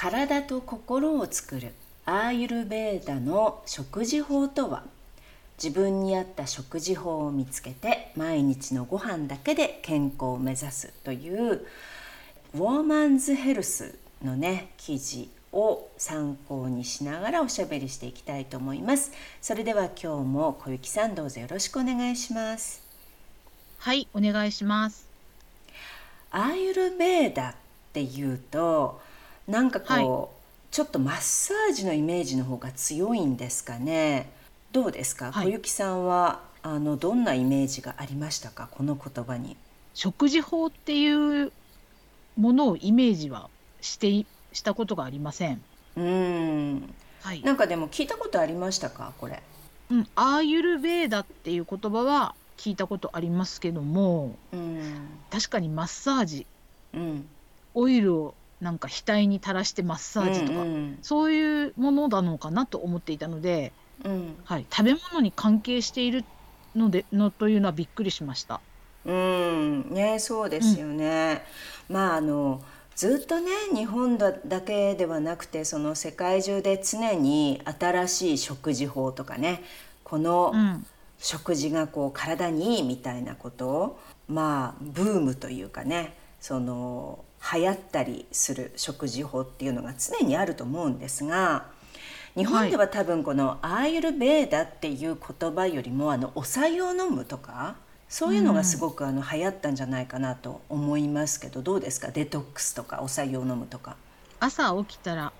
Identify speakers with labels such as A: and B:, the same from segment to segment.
A: 体と心を作る。アーユルベーダの食事法とは自分に合った食事法を見つけて毎日のご飯だけで健康を目指すというウォーマンズヘルスのね記事を参考にしながらおしゃべりしていきたいと思います。それでは今日も小雪さんどうぞよろしくお願いします。
B: はいお願いします。
A: アーユルベーダっていうとなんかこう、はい、ちょっとマッサージのイメージの方が強いんですかね。どうですか、はい、小雪さんはあのどんなイメージがありましたか？この言葉に。
B: 食事法っていうものをイメージはしてしたことがありません。
A: うん、はい、なんかでも聞いたことありましたか？これ。
B: うん。アーユルベーダっていう言葉は聞いたことありますけども、うん、確かにマッサージ、うん、オイルをなんか額に垂らしてマッサージとか、うんうん、そういうものなのかなと思っていたので、うん、はい、食べ物に関係しているのでのというのはびっくりしました。
A: うん。ねそうですよね。うん、まああのずっとね日本だけではなくてその世界中で常に新しい食事法とかねこの食事がこう体にいいみたいなことをまあブームというかねその流行ったりする食事法っていうのが常にあると思うんですが日本では多分このアーユルベーダっていう言葉よりもあのお茶を飲むとかそういうのがすごくあの流行ったんじゃないかなと思いますけどどうですか？デトックスとかお茶を飲むとか。
B: 朝起きたら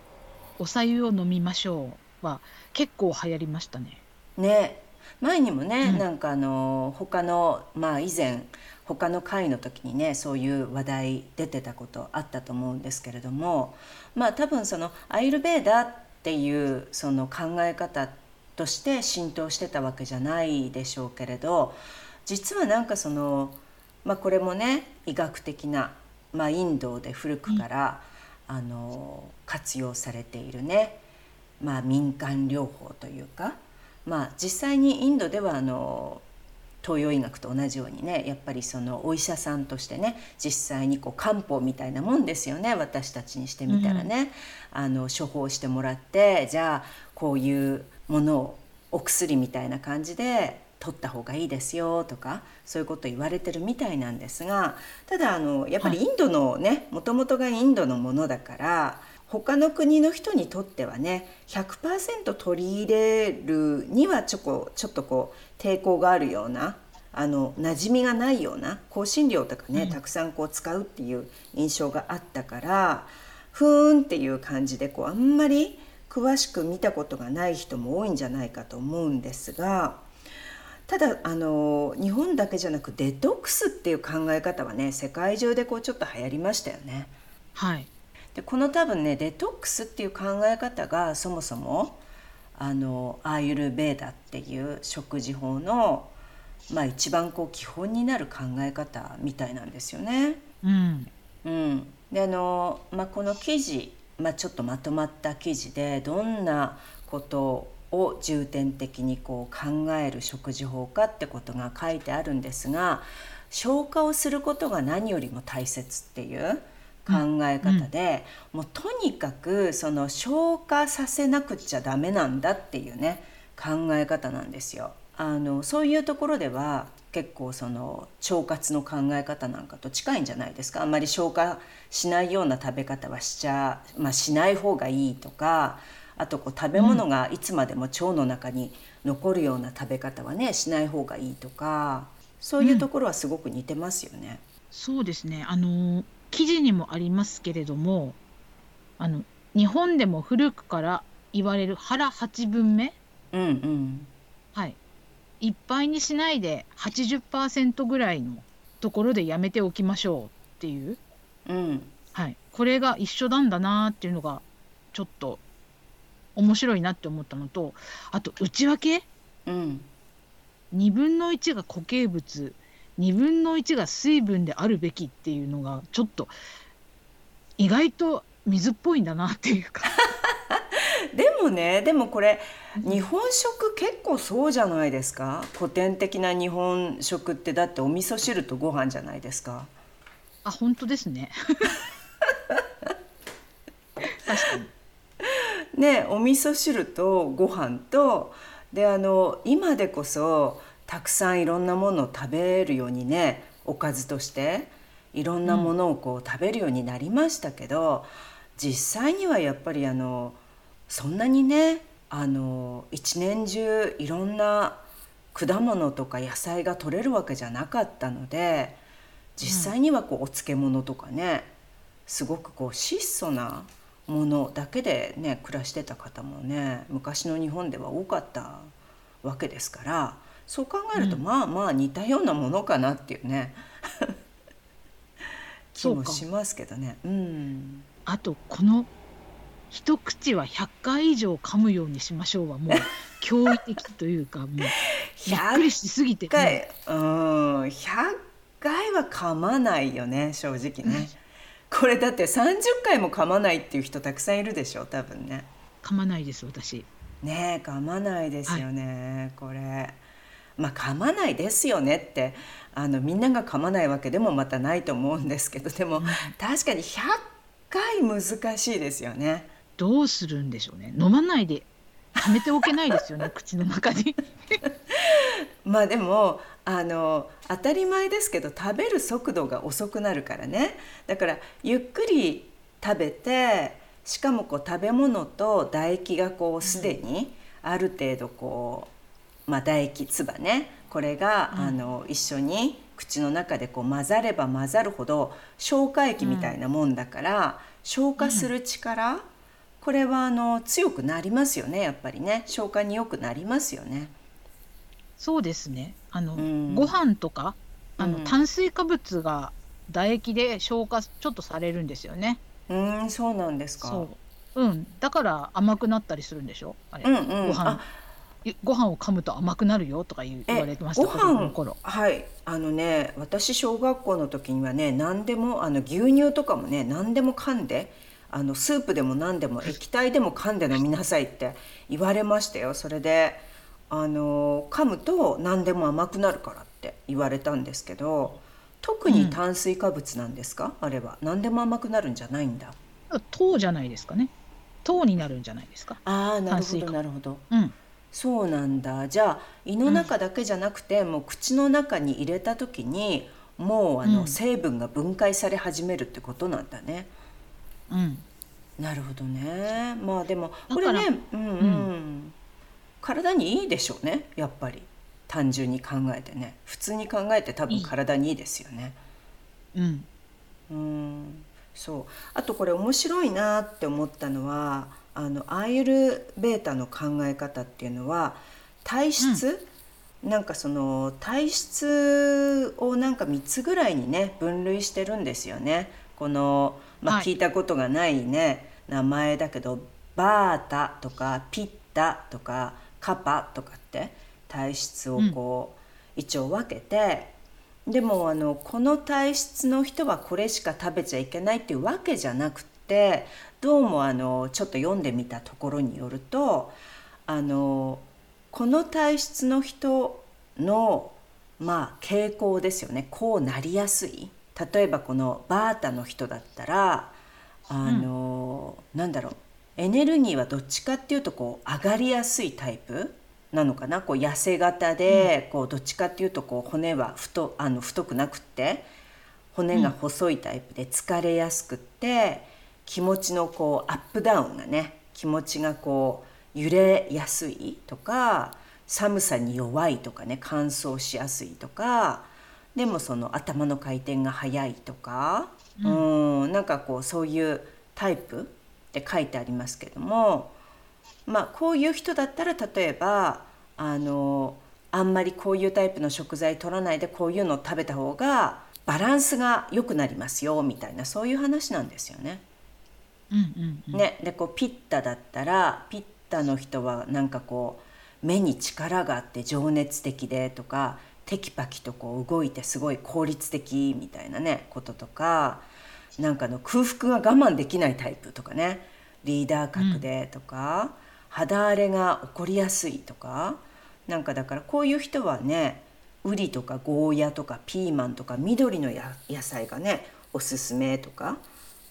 B: お茶湯を飲みましょうは結構流行りましたね。
A: ね前にもね、うん、なんかあの他のまあ以前他の回の時にねそういう話題出てたことあったと思うんですけれどもまあ多分そのアイルベーダっていうその考え方として浸透してたわけじゃないでしょうけれど実はなんかその、まあ、これもね医学的な、まあ、インドで古くから、うん、あの活用されているね、まあ、民間療法というか、まあ、実際にインドではあの東洋医学と同じようにねやっぱりそのお医者さんとしてね実際にこう漢方みたいなもんですよね私たちにしてみたらね、うん、あの処方してもらってじゃあこういうものをお薬みたいな感じで取った方がいいですよとかそういうこと言われてるみたいなんですがただあのやっぱりインドのねもともとがインドのものだから他の国の人にとってはね100%取り入れるにはちょこちょっとこう抵抗があるようなあの馴染みがないような香辛料とかね、うん、たくさんこう使うっていう印象があったからふーんっていう感じでこうあんまり詳しく見たことがない人も多いんじゃないかと思うんですがただあの日本だけじゃなくデトックスっていう考え方はね世界中でこうちょっと流行りましたよね。
B: はい
A: でこの多分ねデトックスっていう考え方がそもそもあのアーユルベーダっていう食事法の、まあ、一番こう基本になる考え方みたいなんですよね。
B: うん
A: うん、であの、まあ、この記事、まあ、ちょっとまとまった記事でどんなことを重点的にこう考える食事法かってことが書いてあるんですが消化をすることが何よりも大切っていう考え方で、うん、もうとにかくその消化させなくちゃダメなんだっていうね考え方なんですよ。あのそういうところでは結構その腸活の考え方なんかと近いんじゃないですか。あんまり消化しないような食べ方はしちゃ、まあ、しない方がいいとかあとこう食べ物がいつまでも腸の中に残るような食べ方はねしない方がいいとかそういうところはすごく似てますよね。うん、
B: そうですね。あの記事にもありますけれどもあの日本でも古くから言われる腹八分目、
A: うんうん。
B: はい、いっぱいにしないで80%ぐらいのところでやめておきましょうっていう、
A: うん。
B: はい、これが一緒なんだなっていうのがちょっと面白いなって思ったのとあと内訳、
A: うん、
B: 2分の1が固形物2分の1が水分であるべきっていうのがちょっと意外と水っぽいんだなっていうか。
A: でもねでもこれ日本食結構そうじゃないですか？古典的な日本食ってだってお味噌汁とご飯じゃないですか？
B: あ本当ですね。確かに。
A: ねお味噌汁とご飯とであの今でこそたくさんいろんなものを食べるようにねおかずとしていろんなものをこう食べるようになりましたけど、うん、実際にはやっぱりあのそんなにねあの一年中いろんな果物とか野菜が取れるわけじゃなかったので実際にはこうお漬物とかねすごくこう質素なものだけでね暮らしてた方もね昔の日本では多かったわけですからそう考えると、まあまあ似たようなものかなっていうね 気もしますけどね。うん、
B: あとこの一口は100回以上噛むようにしましょうはもう 驚異的というかもうびっくりしすぎて、
A: ね、うん100回は噛まないよね正直ね。これだって30回も噛まないっていう人たくさんいるでしょ多分ね。
B: 噛まないです私。
A: ね噛まないですよね、はい、これ。まあ噛まないですよねってあのみんなが噛まないわけでもまたないと思うんですけどでも、確かに100回難しいですよね。
B: どうするんでしょうね。飲まないではめておけないですよね 口の中に
A: まあでもあの当たり前ですけど食べる速度が遅くなるからね。だからゆっくり食べてしかもこう食べ物と唾液がこうすでにある程度こうまあ、唾液唾ね。これが、うん、あの一緒に口の中でこう混ざれば混ざるほど消化液みたいなもんだから、うん、消化する力、うん、これはあの強くなりますよねやっぱりね。消化によくなりますよね。
B: そうですね。あの、うん、ご飯とかあの、炭水化物が唾液で消化ちょっとされるんですよね。
A: うんそうなんですか。
B: う。うん、だから甘くなったりするんでしょ？あれ、
A: うんうん、ご
B: 飯ご飯を噛むと甘くなるよとか言われてました
A: ご飯はい。あのね私小学校の時にはね何でもあの牛乳とかもね何でも噛んであのスープでも何でも液体でも噛んで飲みなさいって言われましたよ。それであの噛むと何でも甘くなるからって言われたんですけど特に炭水化物なんですか、うん、あれは。何でも甘くなるんじゃないんだ。
B: 糖じゃないですかね。糖になるんじゃないですか。
A: ああなるほどなるほど、
B: うん、
A: そうなんだ。じゃあ胃の中だけじゃなくて、うん、もう口の中に入れた時にもうあの、成分が分解され始めるってことなんだね。
B: うん、
A: なるほどね。まあでもこれねうん、うん、体にいいでしょうねやっぱり。単純に考えてね。普通に考えて多分体にいいですよね。
B: うん、
A: うん。そう。あとこれ面白いなって思ったのはあのアーユルベータの考え方っていうのは体質、うん、なんかその体質をなんか3つぐらいにね分類してるんですよね。この、まあ、聞いたことがないね、はい、名前だけどバータとかピッタとかカパとかって体質をこう、うん、一応分けてでもあのこの体質の人はこれしか食べちゃいけないっていうわけじゃなくてどうもあのちょっと読んでみたところによるとあのこの体質の人のまあ傾向ですよね。こうなりやすい。例えばこのバータの人だったらあの、うん、なんだろう。エネルギーはどっちかっていうとこう上がりやすいタイプなのかな。こう痩せ型で、こうどっちかっていうとこう骨は太あの太くなくって骨が細いタイプで疲れやすくって、気持ちのこうアップダウンがね気持ちがこう揺れやすいとか寒さに弱いとかね乾燥しやすいとかでもその頭の回転が速いとか、うん、んなんかこうそういうタイプって書いてありますけどもまあこういう人だったら例えばあのあんまりこういうタイプの食材取らないでこういうのを食べた方がバランスが良くなりますよみたいなそういう話なんですよね。
B: うんうんうん、
A: ねでこうピッタだったらピッタの人はなんかこう目に力があって情熱的でとかテキパキとこう動いてすごい効率的みたいなねこととかなんかの空腹が我慢できないタイプとかねリーダー格でとか、うん、肌荒れが起こりやすいとかなんかだからこういう人はねウリとかゴーヤとかピーマンとか緑の野菜がねおすすめとか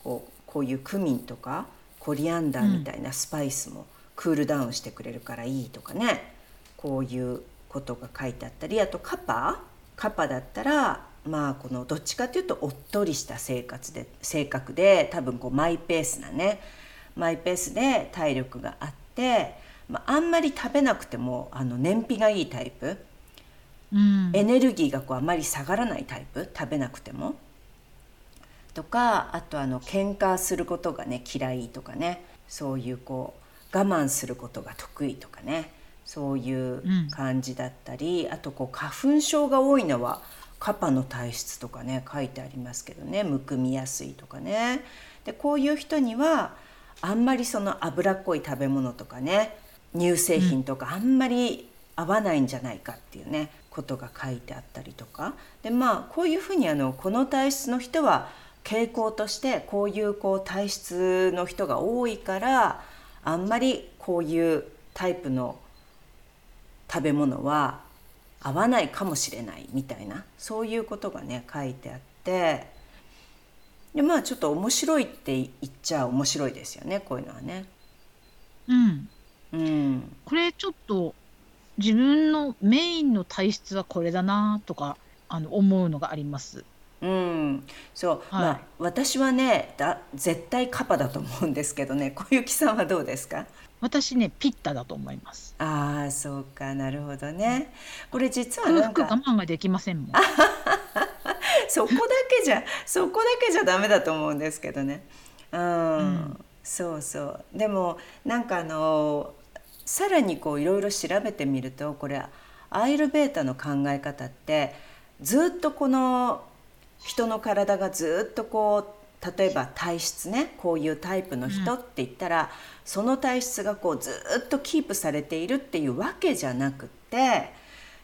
A: こうこういうクミンとかコリアンダーみたいなスパイスもクールダウンしてくれるからいいとかね。こういうことが書いてあったりあとカパカパだったらまあこのどっちかというとおっとりした生活で性格で多分こうマイペースなねマイペースで体力があって、まあ、あんまり食べなくてもあの燃費がいいタイプ、
B: うん、
A: エネルギーがこうあまり下がらないタイプ。食べなくても。とかあとあの喧嘩することがね嫌いとかねそういうこう我慢することが得意とかねそういう感じだったり、うん、あとこう花粉症が多いのはカパの体質とかね書いてありますけどねむくみやすいとかね。でこういう人にはあんまりその脂っこい食べ物とかね乳製品とかあんまり合わないんじゃないかっていうねことが書いてあったりとか。でまあこういうふうにあのこの体質の人は傾向としてこういうこう体質の人が多いからあんまりこういうタイプの食べ物は合わないかもしれないみたいなそういうことがね書いてあってでまあちょっと面白いって言っちゃ面白いですよねこういうのはね。
B: うん、
A: うん、
B: これちょっと自分のメインの体質はこれだなとかあの思うのがあります。
A: うん、そう、はい、まあ私はねだ絶対カパだと思うんですけどね。小雪さんはどうですか？
B: 私ねピッタだと思います。
A: ああそうか。なるほどね。これ実は
B: なんか我慢ができませんもん。
A: そこだけじゃそこだけじゃダメだと思うんですけどね。うん、うん、そうそう。でもなんかあのさらにこういろいろ調べてみるとこれアイルベータの考え方ってずっとこの人の体がずっとこう例えば体質ねこういうタイプの人って言ったら、うん、その体質がこうずっとキープされているっていうわけじゃなくって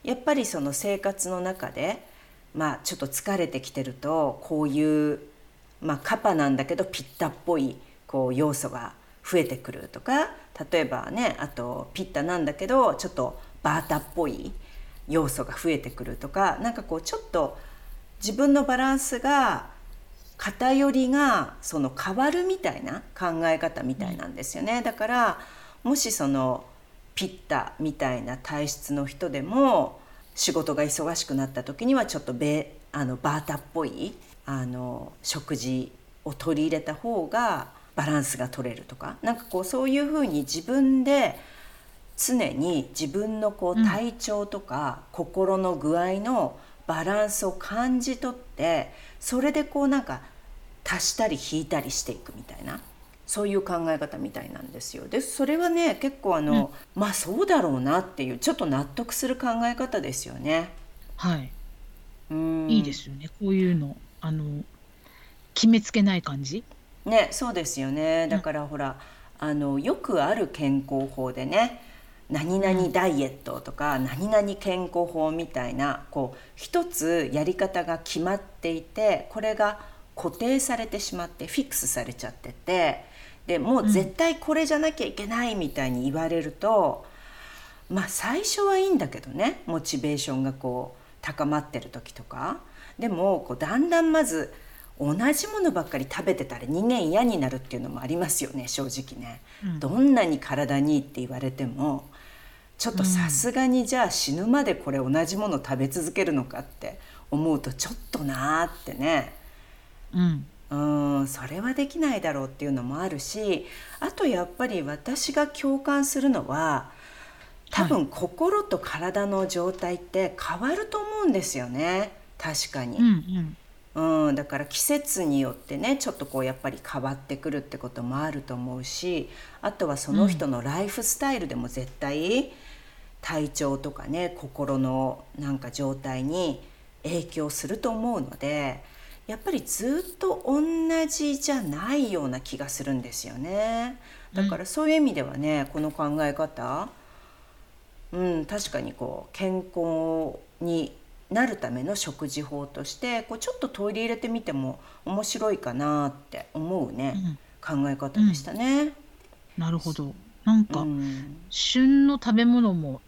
A: やっぱりその生活の中でまあちょっと疲れてきてるとこういうまあカパなんだけどピッタっぽいこう要素が増えてくるとか例えばねあとピッタなんだけどちょっとバータっぽい要素が増えてくるとかなんかこうちょっと自分のバランスが偏りがその変わるみたいな考え方みたいなんですよね。だからもしそのピッタみたいな体質の人でも仕事が忙しくなった時にはちょっとベあのバータっぽいあの食事を取り入れた方がバランスが取れるとかなんかこうそういうふうに自分で常に自分のこう体調とか心の具合のバランスを感じ取ってそれでこうなんか足したり引いたりしていくみたいなそういう考え方みたいなんですよ。でそれはね結構あの、うん、まあそうだろうなっていうちょっと納得する考え方ですよね。
B: はい。うんいいですよねこういうのあの決めつけない感じ？
A: ねそうですよね。だから、ほらあのよくある健康法でね何々ダイエットとか何々健康法みたいなこう一つやり方が決まっていてこれが固定されてしまってフィックスされちゃっててでもう絶対これじゃなきゃいけないみたいに言われると、うん、まあ最初はいいんだけどねモチベーションがこう高まってる時とか。でもこうだんだんまず同じものばっかり食べてたら人間嫌になるっていうのもありますよね正直ね、うん、どんなに体にいいって言われてもちょっとさすがにじゃあ死ぬまでこれ同じもの食べ続けるのかって思うとちょっとなーってね、
B: うん、
A: うんそれはできないだろうっていうのもあるしあとやっぱり私が共感するのは多分心と体の状態って変わると思うんですよね。確かに。
B: うんうん。
A: うん、だから季節によってねちょっとこうやっぱり変わってくるってこともあると思うしあとはその人のライフスタイルでも絶対体調とかね心のなんか状態に影響すると思うのでやっぱりずっと同じじゃないような気がするんですよね。だからそういう意味ではね、この考え方うん確かにこう健康になるための食事法としてこうちょっと取り入れてみても面白いかなって思うね、うん、考え方でしたね。うん、
B: なるほど。なんか、うん、旬の食べ物も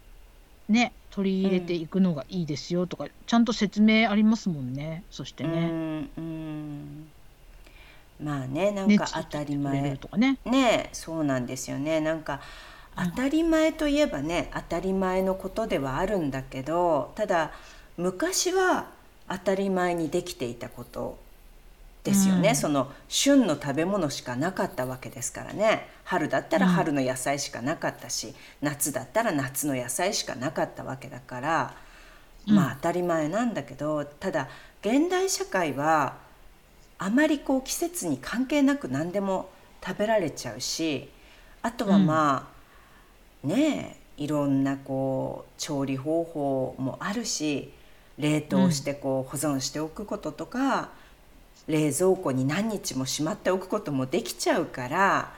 B: ね取り入れていくのがいいですよとか、ちゃんと説明ありますもんね。そしてね。うん
A: まあねなんか当たり前。とかね。ねそうなんですよね。なんか当たり前といえばね当たり前のことではあるんだけどただ昔は当たり前にできていたことですよね、うん、その旬の食べ物しかなかったわけですからね。春だったら春の野菜しかなかったし、うん、夏だったら夏の野菜しかなかったわけだから、うん、まあ当たり前なんだけどただ現代社会はあまりこう季節に関係なく何でも食べられちゃうしあとはまあ、ねえいろんなこう調理方法もあるし冷凍してこう保存しておくこととか、うん、冷蔵庫に何日もしまっておくこともできちゃうから、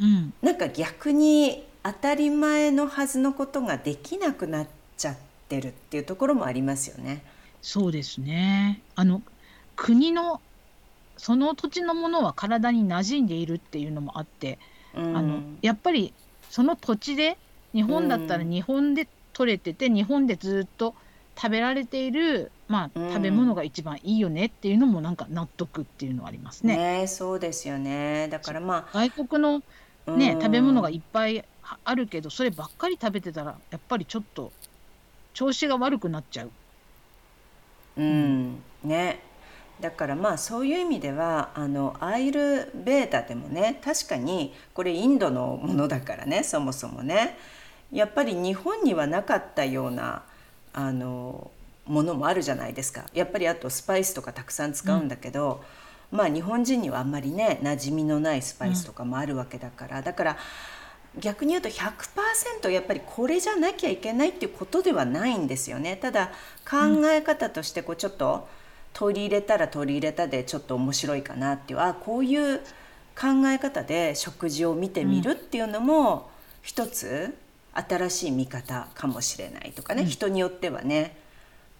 A: うん、なんか逆に当たり前のはずのことができなくなっちゃってるっていうところもありますよね。
B: そうですね。あの国のその土地のものは体に馴染んでいるっていうのもあって、うん、あのやっぱりその土地で日本だったら日本で取れてて、日本でずっと食べられている、まあ、食べ物が一番いいよねっていうのもなんか納得っていうのはありますね。
A: ねそうですよね。だからま
B: あ外国の、ね、食べ物がいっぱいあるけどそればっかり食べてたらやっぱりちょっと調子が悪くなっちゃう。
A: うん、ね。だからまあそういう意味ではあのアイルベータでもね確かにこれインドのものだからねそもそもね。やっぱり日本にはなかったようなあのものもあるじゃないですか。やっぱりあとスパイスとかたくさん使うんだけど、うん、まあ日本人にはあんまりね馴染みのないスパイスとかもあるわけだから、うん、だから逆に言うと100%やっぱりこれじゃなきゃいけないっていうことではないんですよね。ただ考え方としてこうちょっと取り入れたら取り入れたでちょっと面白いかなっていう。あこういう考え方で食事を見てみるっていうのも一つ新しい見方かもしれないとかね、うん、人によってはね。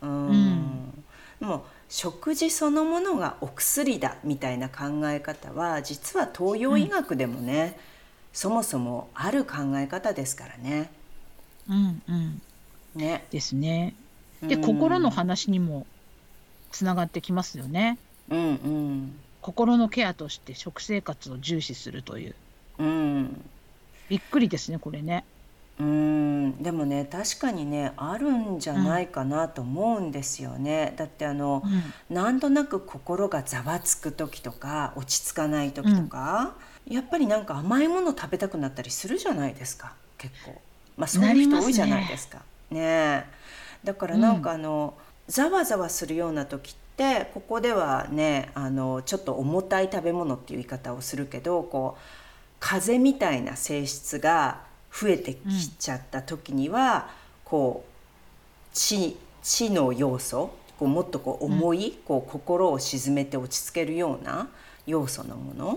A: うん、もう食事そのものがお薬だみたいな考え方は実は東洋医学でもね、うん、そもそもある考え方ですからね。
B: うんうん、ね。ですね。で、うん、心の話にもつながってきますよね。うんうん、心のケアとして食生活を重視するという。うん、びっくりですねこれね。
A: うん。でもね確かにねあるんじゃないかなと思うんですよね。だってあの、うん、なんとなく心がざわつく時とか落ち着かない時とか、うん、やっぱりなんか甘いもの食べたくなったりするじゃないですか結構。まあそういう人多いじゃないですか。ねねだからなんかあの、うん、ざわざわするような時ってここではねあのちょっと重たい食べ物っていう言い方をするけどこう風みたいな性質が増えてきちゃった時には、うん、こう知知の要素こうもっとこう重い、うん、こう心を鎮めて落ち着けるような要素のもの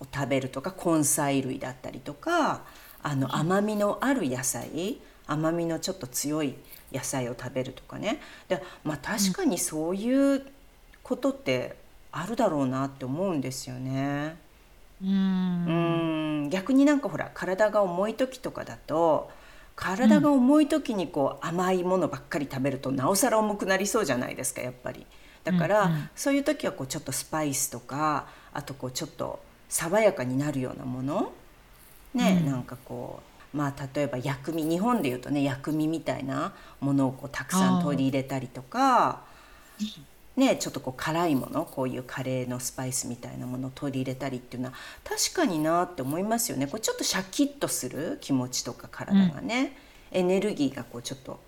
A: を食べるとか根菜類だったりとかあの甘みのある野菜甘みのちょっと強い野菜を食べるとかね。で、まあ、確かにそういうことってあるだろうなって思うんですよね。うん。逆になんかほら体が重い時とかだと体が重い時にこう甘いものばっかり食べるとなおさら重くなりそうじゃないですかやっぱり。だから、うんうん、そういう時はこうちょっとスパイスとかあとこうちょっと爽やかになるようなものね、うん、なんかこうまあ例えば薬味日本でいうとね薬味みたいなものをこうたくさん取り入れたりとかね、ちょっとこう辛いものこういうカレーのスパイスみたいなものを取り入れたりっていうのは確かになって思いますよね。これちょっとシャキッとする気持ちとか体がね、うん、エネルギーがこうちょっと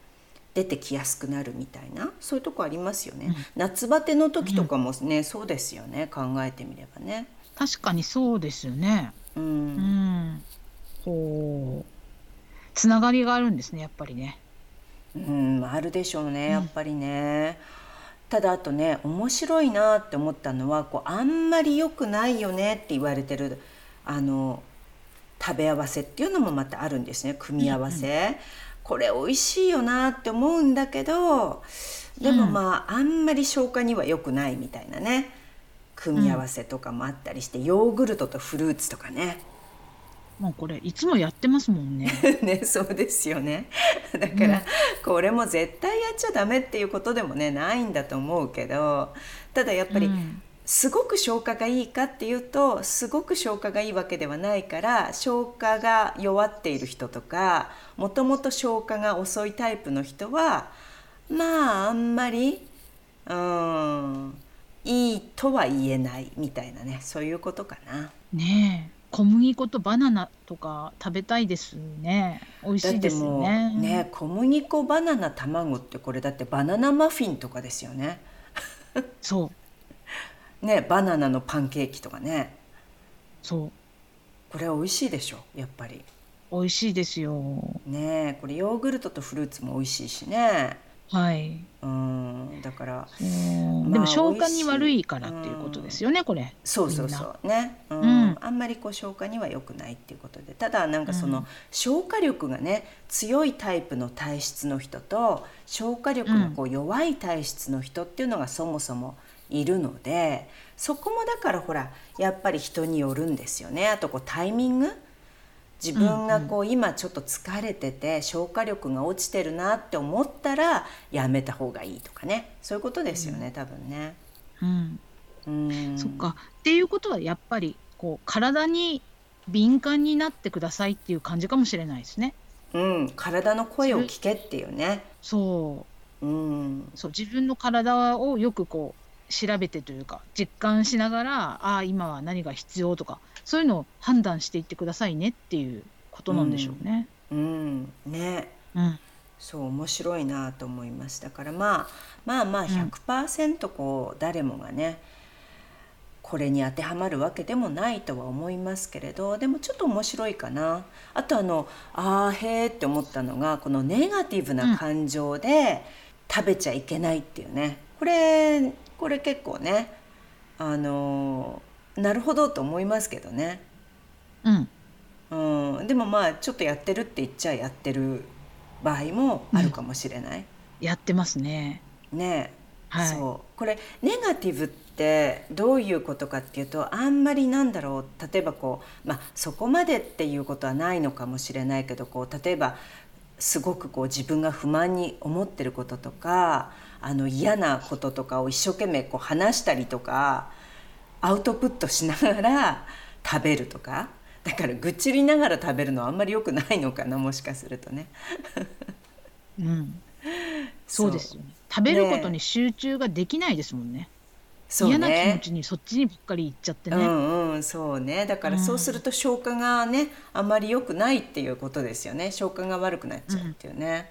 A: 出てきやすくなるみたいなそういうとこありますよね、うん、夏バテの時とかもね、うん、そうですよね。考えてみればね。
B: 確かにそうですよね。うん、ほうつながりがあるんですねやっぱりね。
A: うんあるでしょうねやっぱりね。うん、ただあとね面白いなって思ったのはこうあんまり良くないよねって言われてるあの食べ合わせっていうのもまたあるんですね組み合わせ。うんこれ美味しいよなって思うんだけどでもまあ、うん、あんまり消化には良くないみたいなね組み合わせとかもあったりして、うん、ヨーグルトとフルーツとかね。
B: もうこれいつもやってますもんね。
A: ねそうですよね。だから、これも絶対やっちゃダメっていうことでもねないんだと思うけどただやっぱり、すごく消化がいいかっていうとすごく消化がいいわけではないから消化が弱っている人とかもともと消化が遅いタイプの人はまああんまりうんいいとは言えないみたいなねそういうことかな。
B: ねえ小麦粉とバナナとか食べたいですね。美味しいですよね。
A: ね小麦粉バナナ卵ってこれだってバナナマフィンとかですよね。
B: そう。
A: ねバナナのパンケーキとかね。
B: そう。
A: これは美味しいでしょやっぱり。
B: 美味しいですよ。
A: ねこれヨーグルトとフルーツも美味しいしね。
B: はい。
A: うんだから
B: でも消化に悪いからっていうことですよね、これ。
A: そうそうそう。ね、うん、うん、あんまりこう消化には良くないっていうことでただなんかその、消化力がね強いタイプの体質の人と消化力がこう弱い体質の人っていうのがそもそもいるのでそこもだからほらやっぱり人によるんですよね。あとこうタイミング。自分がこう今ちょっと疲れてて消化力が落ちてるなって思ったらやめた方がいいとかね。そういうことですよね、多分ね。
B: うん、うん。そっか。っていうことはやっぱりこう体に敏感になってくださいっていう感じかもしれないですね。
A: うん、体の声を聞けっていうね。
B: そ
A: う。うん、
B: そう自分の体をよくこう調べてというか実感しながらああ今は何が必要とかそういうのを判断していってくださいねっていうことなんでしょうね。
A: うん、うん、ね、
B: うん、
A: そう面白いなと思いますだからまあまあまあ100%こう誰もがねこれに当てはまるわけでもないとは思いますけれどでもちょっと面白いかな。あとあのあーへーって思ったのがこのネガティブな感情で食べちゃいけないっていうね、これこれ結構ねあのなるほどと思いますけどね。
B: うん、
A: うん、でもまあちょっとやってるって言っちゃやってる場合もあるかもしれない。うん、
B: やってますね。
A: ね、
B: はい、
A: そう。これネガティブってどういうことかっていうとあんまりなんだろう例えばこう、まあ、そこまでっていうことはないのかもしれないけどこう例えばすごくこう自分が不満に思ってることとかあの嫌なこととかを一生懸命こう話したりとかアウトプットしながら食べるとかだから愚痴りながら食べるのはあんまり良くないのかなもしかするとね。
B: うん、そうですよね食べることに集中ができないですもんね。ね嫌な気持ちにそっちにばっかりいっちゃってね。
A: うんうんそうねだからそうすると消化がね、あんまり良くないっていうことですよね消化が悪くなっちゃうっていうね。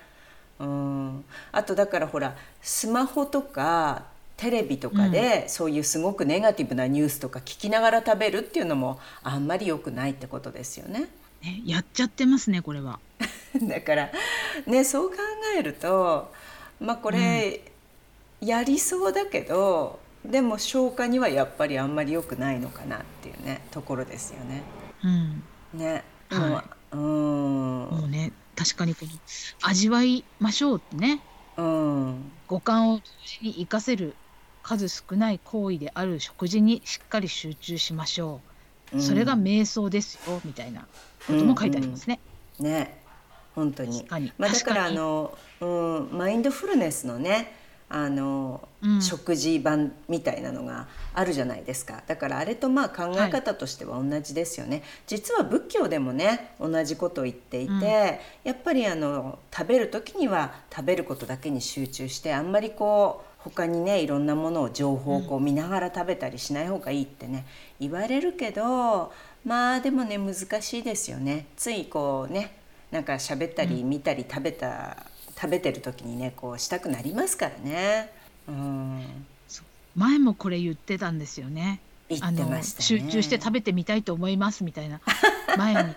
A: うん、うんあとだからほらスマホとかテレビとかでそういうすごくネガティブなニュースとか聞きながら食べるっていうのもあんまり良くないってことですよね。
B: ねやっちゃってますねこれは。
A: だからねそう考えるとまあこれ、うん、やりそうだけどでも消化にはやっぱりあんまり良くないのかなっていうねところですよね。
B: うん、
A: ね。
B: は
A: い、うん。
B: もうね確かにこの味わいましょうってね。
A: うん、
B: 五感を同時に活かせる数少ない行為である食事にしっかり集中しましょう、うん、それが瞑想ですよみたいなことも書いてありますね。
A: うん。うん、ね。本当に。まあ、だからあの、うん、マインドフルネスのねあの、うん、食事版みたいなのがあるじゃないですか。だからあれとまあ考え方としては同じですよね、はい、実は仏教でもね同じことを言っていて、うん、やっぱりあの食べる時には食べることだけに集中してあんまりこう他にねいろんなものを情報をこう見ながら食べたりしない方がいいってね言われるけどまあでもね難しいですよね。ついこうねなんか喋ったり見たり食べた、食べてる時にねこうしたくなりますからね。うん、
B: 前もこれ言ってたんですよ
A: ね。
B: 集中して食べてみたいと思いますみたいな。前に。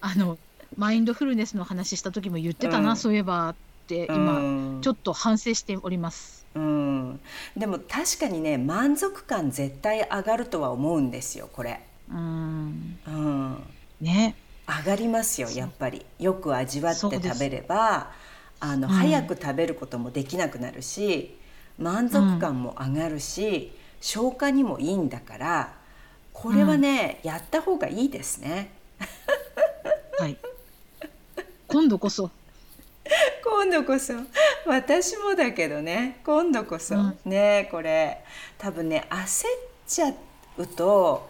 B: あのマインドフルネスの話した時も言ってたな、うん、そういえばっって今ちょっと反省しております。
A: うん、でも確かにね満足感絶対上がるとは思うんですよこれ。うん、うん、ね。上がりますよやっぱり。よく味わって食べればあの、うん、早く食べることもできなくなるし満足感も上がるし、消化にもいいんだからこれはね、やった方がいいですね。
B: はい。今度こそ。
A: 今度こそ。私もだけどね。今度こそ、うん、ねこれ。多分ね焦っちゃうと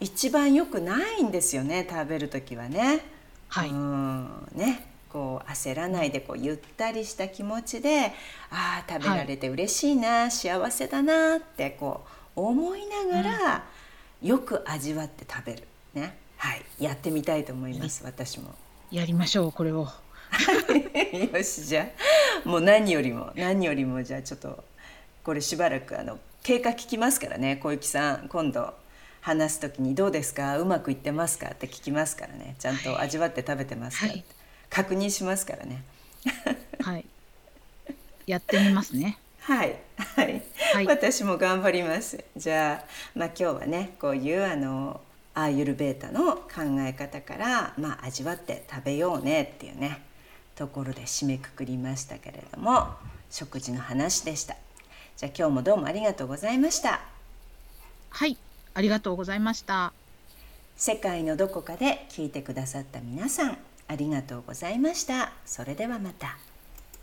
A: 一番良くないんですよね食べる時はね。はい、うん。ねこう焦らないでこうゆったりした気持ちでああ食べられて嬉しいな、はい、幸せだなってこう思いながら、よく味わって食べる。ね。はい。やってみたいと思います、私も。
B: やりましょうこれを。
A: よしじゃあ。もう何よりも何よりもじゃあちょっとこれしばらくあの経過聞きますからね小雪さん。今度話す時に「どうですか？うまくいってますか?」って聞きますからね。ちゃんと味わって食べてますか、はい、確認しますからね。
B: はい。やってみますね。
A: はい、はい、はい、私も頑張ります。じゃあ、まあ、今日はねこういうあのアーユルベータの考え方から、まあ、味わって食べようねっていうねところで締めくくりましたけれども食事の話でした。じゃあ今日もどうもありがとうございました。
B: はい。ありがとうございました。
A: 世界のどこかで聞いてくださった皆さんありがとうございました。それではまた。